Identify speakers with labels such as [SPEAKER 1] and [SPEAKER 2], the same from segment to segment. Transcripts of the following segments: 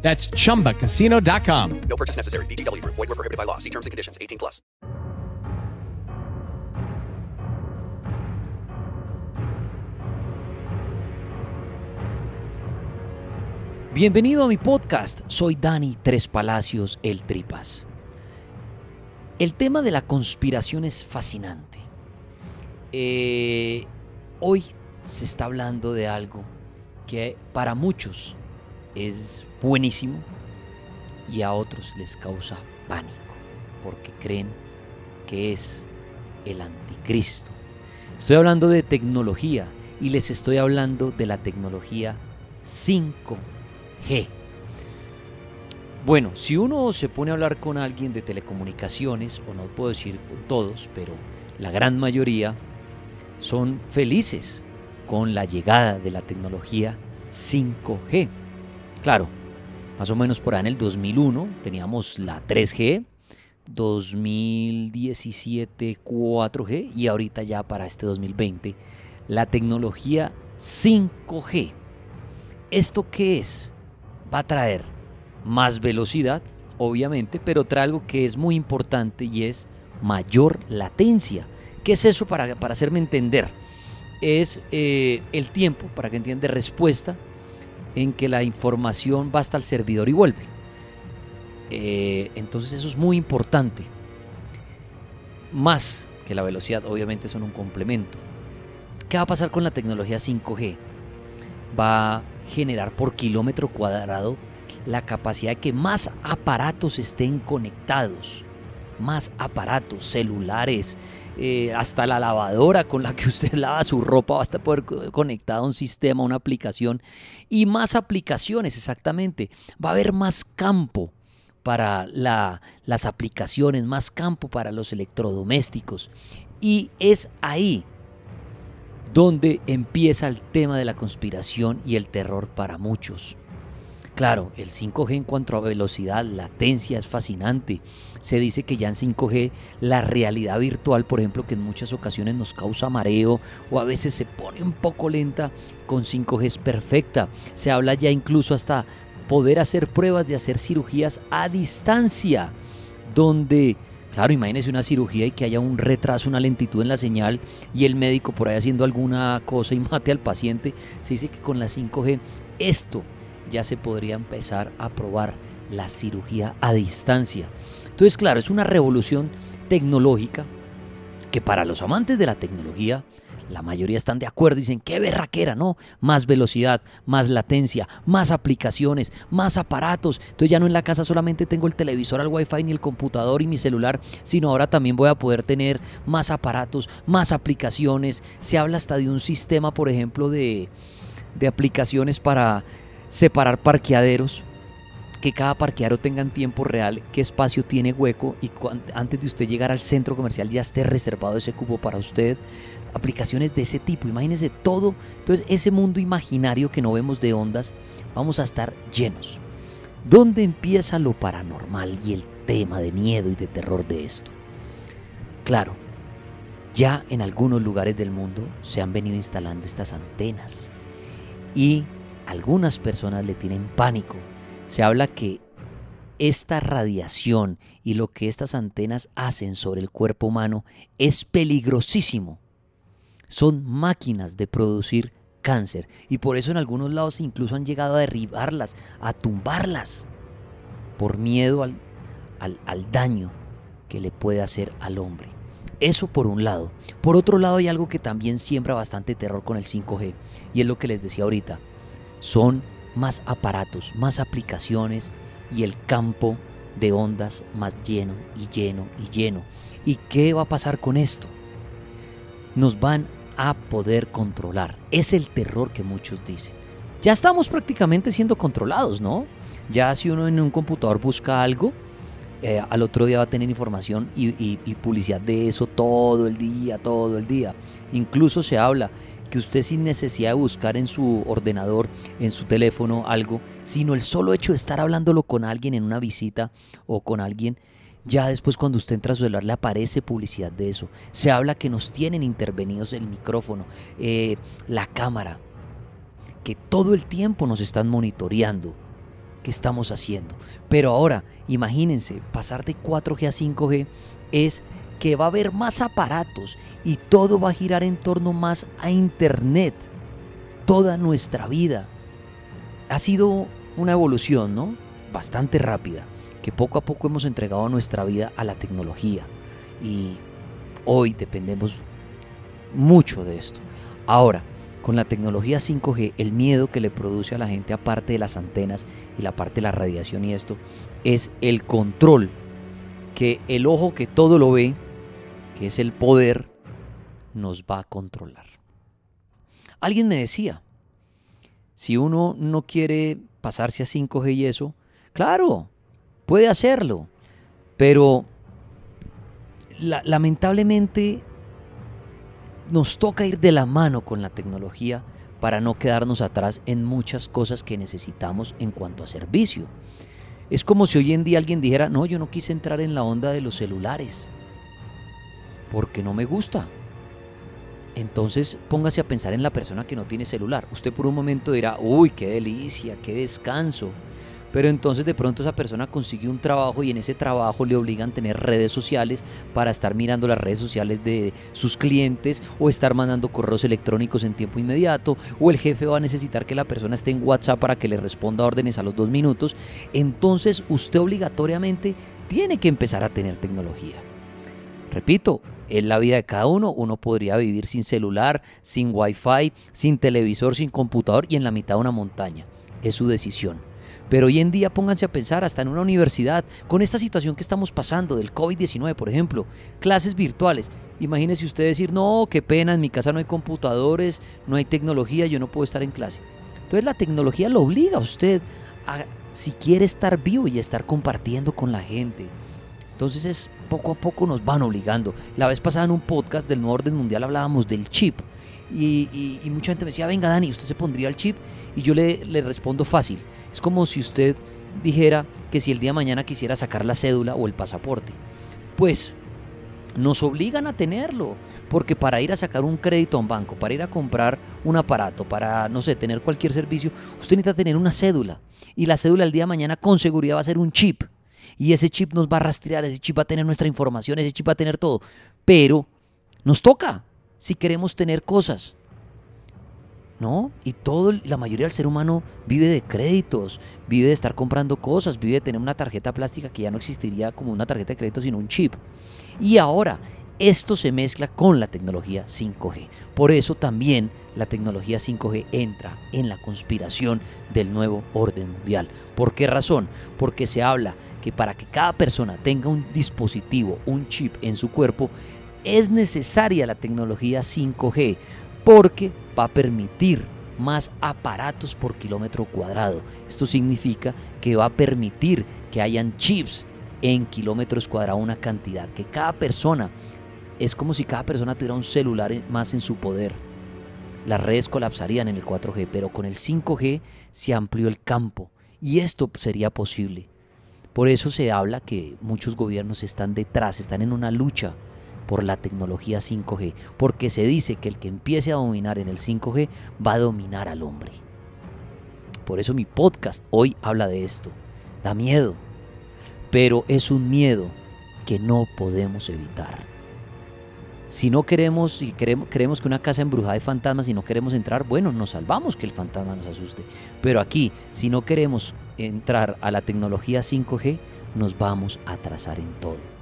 [SPEAKER 1] That's chumbacasino.com.
[SPEAKER 2] No purchase necessary. VGW Group. Void were prohibited by law. See terms and conditions. 18 plus.
[SPEAKER 3] Bienvenido a mi podcast. Soy Dani Tres Palacios, el Tripas. El tema de la conspiración es fascinante. Eh, hoy se está hablando de algo que para muchos es buenísimo y a otros les causa pánico porque creen que es el anticristo. Estoy hablando de tecnología y les estoy hablando de la tecnología 5G. Bueno, si uno se pone a hablar con alguien de telecomunicaciones, o no puedo decir con todos, pero la gran mayoría son felices con la llegada de la tecnología 5G. Claro, más o menos por ahí en el 2001 teníamos la 3G, 2017 4G y ahorita ya para este 2020 la tecnología 5G. ¿Esto qué es? Va a traer más velocidad, obviamente, pero trae algo que es muy importante y es mayor latencia. ¿Qué es eso para, para hacerme entender? Es eh, el tiempo, para que entienda, respuesta en que la información va hasta el servidor y vuelve. Eh, entonces eso es muy importante. Más que la velocidad, obviamente son un complemento. ¿Qué va a pasar con la tecnología 5G? Va a generar por kilómetro cuadrado la capacidad de que más aparatos estén conectados. Más aparatos, celulares, eh, hasta la lavadora con la que usted lava su ropa va a estar poder conectada a un sistema, una aplicación y más aplicaciones exactamente. Va a haber más campo para las aplicaciones, más campo para los electrodomésticos. Y es ahí donde empieza el tema de la conspiración y el terror para muchos. Claro, el 5G en cuanto a velocidad, latencia es fascinante. Se dice que ya en 5G la realidad virtual, por ejemplo, que en muchas ocasiones nos causa mareo o a veces se pone un poco lenta, con 5G es perfecta. Se habla ya incluso hasta poder hacer pruebas de hacer cirugías a distancia, donde Claro, imagínese una cirugía y que haya un retraso, una lentitud en la señal y el médico por ahí haciendo alguna cosa y mate al paciente. Se dice que con la 5G esto ya se podría empezar a probar la cirugía a distancia. Entonces, claro, es una revolución tecnológica que para los amantes de la tecnología, la mayoría están de acuerdo, dicen, qué berraquera, ¿no? Más velocidad, más latencia, más aplicaciones, más aparatos. Entonces ya no en la casa solamente tengo el televisor al wifi ni el computador y mi celular, sino ahora también voy a poder tener más aparatos, más aplicaciones. Se habla hasta de un sistema, por ejemplo, de, de aplicaciones para separar parqueaderos, que cada parqueadero tenga en tiempo real qué espacio tiene hueco y antes de usted llegar al centro comercial ya esté reservado ese cubo para usted. Aplicaciones de ese tipo, imagínese todo. Entonces ese mundo imaginario que no vemos de ondas, vamos a estar llenos. ¿Dónde empieza lo paranormal y el tema de miedo y de terror de esto? Claro, ya en algunos lugares del mundo se han venido instalando estas antenas y algunas personas le tienen pánico. Se habla que esta radiación y lo que estas antenas hacen sobre el cuerpo humano es peligrosísimo. Son máquinas de producir cáncer y por eso en algunos lados incluso han llegado a derribarlas, a tumbarlas, por miedo al, al, daño que le puede hacer al hombre. Eso por un lado. Por otro lado hay algo que también siembra bastante terror con el 5G y es lo que les decía ahorita son más aparatos, más aplicaciones y el campo de ondas más lleno y lleno y lleno. ¿Y qué va a pasar con esto? Nos van a poder controlar. Es el terror que muchos dicen. Ya estamos prácticamente siendo controlados, ¿no? Ya si uno en un computador busca algo, eh, al otro día va a tener información y, publicidad de eso todo el día, todo el día. Incluso se habla que usted sin necesidad de buscar en su ordenador, en su teléfono algo, sino el solo hecho de estar hablándolo con alguien en una visita o con alguien, ya después cuando usted entra a su celular le aparece publicidad de eso. Se habla que nos tienen intervenidos el micrófono, eh, la cámara, que todo el tiempo nos están monitoreando estamos haciendo. Pero ahora, imagínense, pasar de 4G a 5G es que va a haber más aparatos y todo va a girar en torno más a Internet. Toda nuestra vida. Ha sido una evolución, ¿no? Bastante rápida, que poco a poco hemos entregado nuestra vida a la tecnología. Y hoy dependemos mucho de esto. Ahora, con la tecnología 5G, el miedo que le produce a la gente, aparte de las antenas y la parte de la radiación y esto, es el control que el ojo que todo lo ve que es el poder, nos va a controlar. Alguien me decía, si uno no quiere pasarse a 5G y eso, claro, puede hacerlo, pero lamentablemente nos toca ir de la mano con la tecnología para no quedarnos atrás en muchas cosas que necesitamos en cuanto a servicio. Es como si hoy en día alguien dijera, no, yo no quise entrar en la onda de los celulares porque no me gusta. Entonces póngase a pensar en la persona que no tiene celular. Usted por un momento dirá, uy, qué delicia, qué descanso. Pero entonces de pronto esa persona consigue un trabajo y en ese trabajo le obligan a tener redes sociales para estar mirando las redes sociales de sus clientes o estar mandando correos electrónicos en tiempo inmediato o el jefe va a necesitar que la persona esté en WhatsApp para que le responda órdenes a los dos minutos. Entonces usted obligatoriamente tiene que empezar a tener tecnología. Repito, es la vida de cada uno. Uno podría vivir sin celular, sin wifi, sin televisor, sin computador y en la mitad de una montaña. Es su decisión. Pero hoy en día pónganse a pensar, hasta en una universidad, con esta situación que estamos pasando del COVID-19, por ejemplo, clases virtuales. Imagínese usted decir, no, qué pena, en mi casa no hay computadores, no hay tecnología, yo no puedo estar en clase. Entonces la tecnología lo obliga a usted a, si quiere estar vivo y estar compartiendo con la gente. Entonces es poco a poco nos van obligando. La vez pasada en un podcast del nuevo orden mundial hablábamos del chip. Y, mucha gente me decía, venga Dani, ¿usted se pondría el chip? Y yo le, le respondo fácil. Es como si usted dijera que si el día de mañana quisiera sacar la cédula o el pasaporte. Pues nos obligan a tenerlo, porque para ir a sacar un crédito a un banco, para ir a comprar un aparato, para, no sé, tener cualquier servicio, usted necesita tener una cédula. Y la cédula el día de mañana con seguridad va a ser un chip y ese chip nos va a rastrear, ese chip va a tener nuestra información, ese chip va a tener todo. Pero nos toca si queremos tener cosas. ¿No? Y todo, la mayoría del ser humano vive de créditos, vive de estar comprando cosas, vive de tener una tarjeta plástica que ya no existiría como una tarjeta de crédito, sino un chip. Y ahora, esto se mezcla con la tecnología 5G. Por eso también la tecnología 5G entra en la conspiración del nuevo orden mundial. ¿Por qué razón? Porque se habla que para que cada persona tenga un dispositivo, un chip en su cuerpo, es necesaria la tecnología 5G porque va a permitir más aparatos por kilómetro cuadrado. Esto significa que va a permitir que hayan chips en kilómetros cuadrados una cantidad, que cada persona es como si cada persona tuviera un celular más en su poder. Las redes colapsarían en el 4G, pero con el 5G se amplió el campo y esto sería posible. Por eso se habla que muchos gobiernos están detrás, están en una lucha por la tecnología 5G, porque se dice que el que empiece a dominar en el 5G va a dominar al hombre. Por eso mi podcast hoy habla de esto. Da miedo, pero es un miedo que no podemos evitar. Si no queremos y creemos, que una casa embrujada de fantasmas y no queremos entrar, bueno, nos salvamos que el fantasma nos asuste. Pero aquí, si no queremos entrar a la tecnología 5G, nos vamos a atrasar en todo.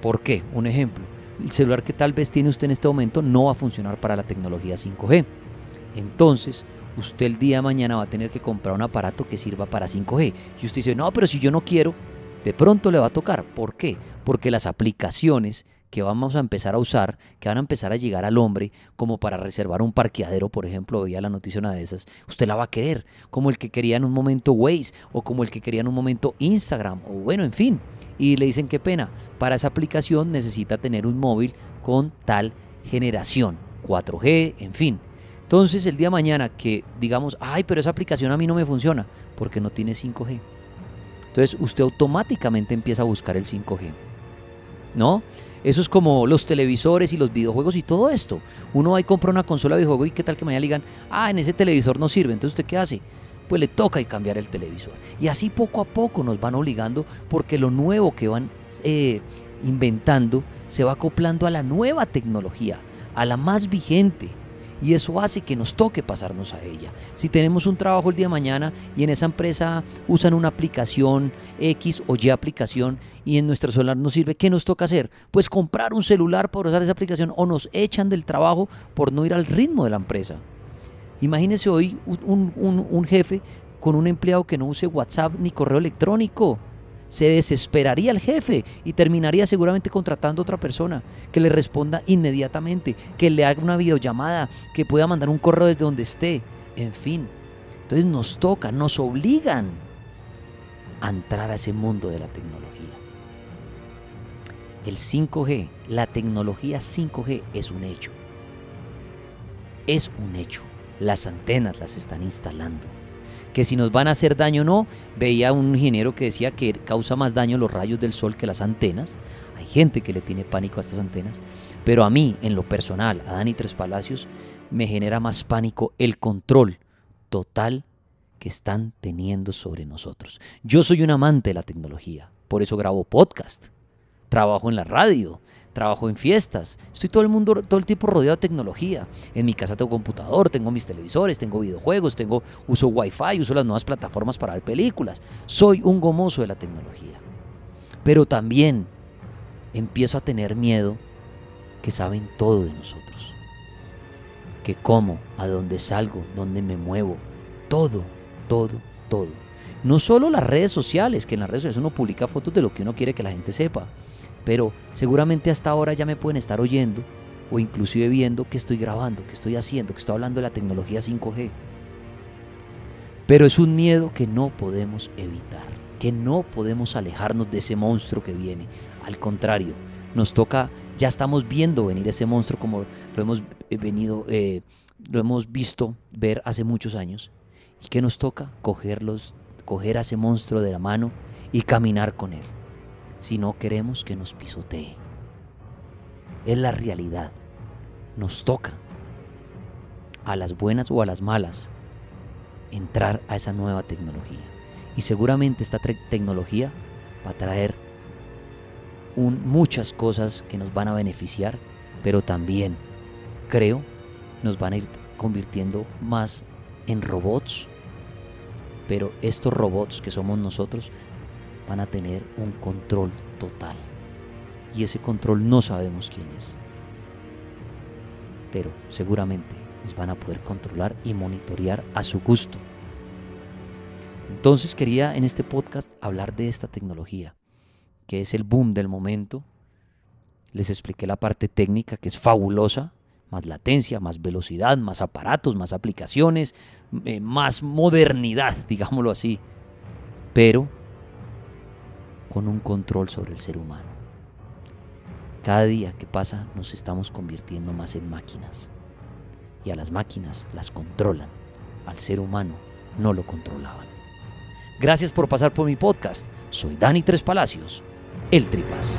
[SPEAKER 3] ¿Por qué? Un ejemplo. El celular que tal vez tiene usted en este momento no va a funcionar para la tecnología 5G. Entonces, usted el día de mañana va a tener que comprar un aparato que sirva para 5G. Y usted dice, no, pero si yo no quiero, de pronto le va a tocar. ¿Por qué? Porque las aplicaciones que vamos a empezar a usar, que van a empezar a llegar al hombre, como para reservar un parqueadero, por ejemplo, veía la noticia una de esas, usted la va a querer, como el que quería en un momento Waze, o como el que quería en un momento Instagram, o bueno, en fin. Y le dicen qué pena, para esa aplicación necesita tener un móvil con tal generación, 4G, en fin. Entonces el día de mañana que digamos, ay, pero esa aplicación a mí no me funciona, porque no tiene 5G. Entonces usted automáticamente empieza a buscar el 5G. ¿No? Eso es como los televisores y los videojuegos y todo esto. Uno va y compra una consola de videojuego y qué tal que mañana le digan, ah, en ese televisor no sirve. Entonces usted qué hace? Pues le toca y cambiar el televisor. Y así poco a poco nos van obligando porque lo nuevo que van eh, inventando se va acoplando a la nueva tecnología, a la más vigente y eso hace que nos toque pasarnos a ella. Si tenemos un trabajo el día de mañana y en esa empresa usan una aplicación X o Y aplicación y en nuestro celular no sirve, ¿qué nos toca hacer? Pues comprar un celular por usar esa aplicación o nos echan del trabajo por no ir al ritmo de la empresa. Imagínese hoy un, un jefe con un empleado que no use WhatsApp ni correo electrónico se desesperaría el jefe y terminaría seguramente contratando a otra persona que le responda inmediatamente, que le haga una videollamada, que pueda mandar un correo desde donde esté, en fin. Entonces nos toca, nos obligan a entrar a ese mundo de la tecnología. El 5G, la tecnología 5G es un hecho. Es un hecho. Las antenas las están instalando que si nos van a hacer daño o no. Veía un ingeniero que decía que causa más daño los rayos del sol que las antenas. Hay gente que le tiene pánico a estas antenas. Pero a mí, en lo personal, a Dani Tres Palacios, me genera más pánico el control total que están teniendo sobre nosotros. Yo soy un amante de la tecnología, por eso grabo podcast, trabajo en la radio, trabajo en fiestas, estoy todo el mundo, todo el tiempo rodeado de tecnología. En mi casa tengo computador, tengo mis televisores, tengo videojuegos, tengo uso wifi, uso las nuevas plataformas para ver películas. Soy un gomoso de la tecnología. Pero también empiezo a tener miedo que saben todo de nosotros. Que como, a dónde salgo, dónde me muevo, todo, todo, todo. No solo las redes sociales, que en las redes sociales uno publica fotos de lo que uno quiere que la gente sepa pero seguramente hasta ahora ya me pueden estar oyendo o inclusive viendo que estoy grabando, que estoy haciendo, que estoy hablando de la tecnología 5G. Pero es un miedo que no podemos evitar, que no podemos alejarnos de ese monstruo que viene. Al contrario, nos toca, ya estamos viendo venir ese monstruo como lo hemos eh, venido, eh, lo hemos visto ver hace muchos años. ¿Y qué nos toca? Cogerlos, coger a ese monstruo de la mano y caminar con él si no queremos que nos pisotee. Es la realidad. Nos toca, a las buenas o a las malas, entrar a esa nueva tecnología. Y seguramente esta tecnología va a traer muchas cosas que nos van a beneficiar, pero también, creo, nos van a ir convirtiendo más en robots. Pero estos robots que somos nosotros van a tener un control total. Y ese control no sabemos quién es. Pero seguramente nos van a poder controlar y monitorear a su gusto. Entonces quería en este podcast hablar de esta tecnología, que es el boom del momento. Les expliqué la parte técnica, que es fabulosa, más latencia, más velocidad, más aparatos, más aplicaciones, eh, más modernidad, digámoslo así. Pero con un control sobre el ser humano. Cada día que pasa nos estamos convirtiendo más en máquinas. Y a las máquinas las controlan. Al ser humano no lo controlaban. Gracias por pasar por mi podcast. Soy Dani Tres Palacios, el Tripas.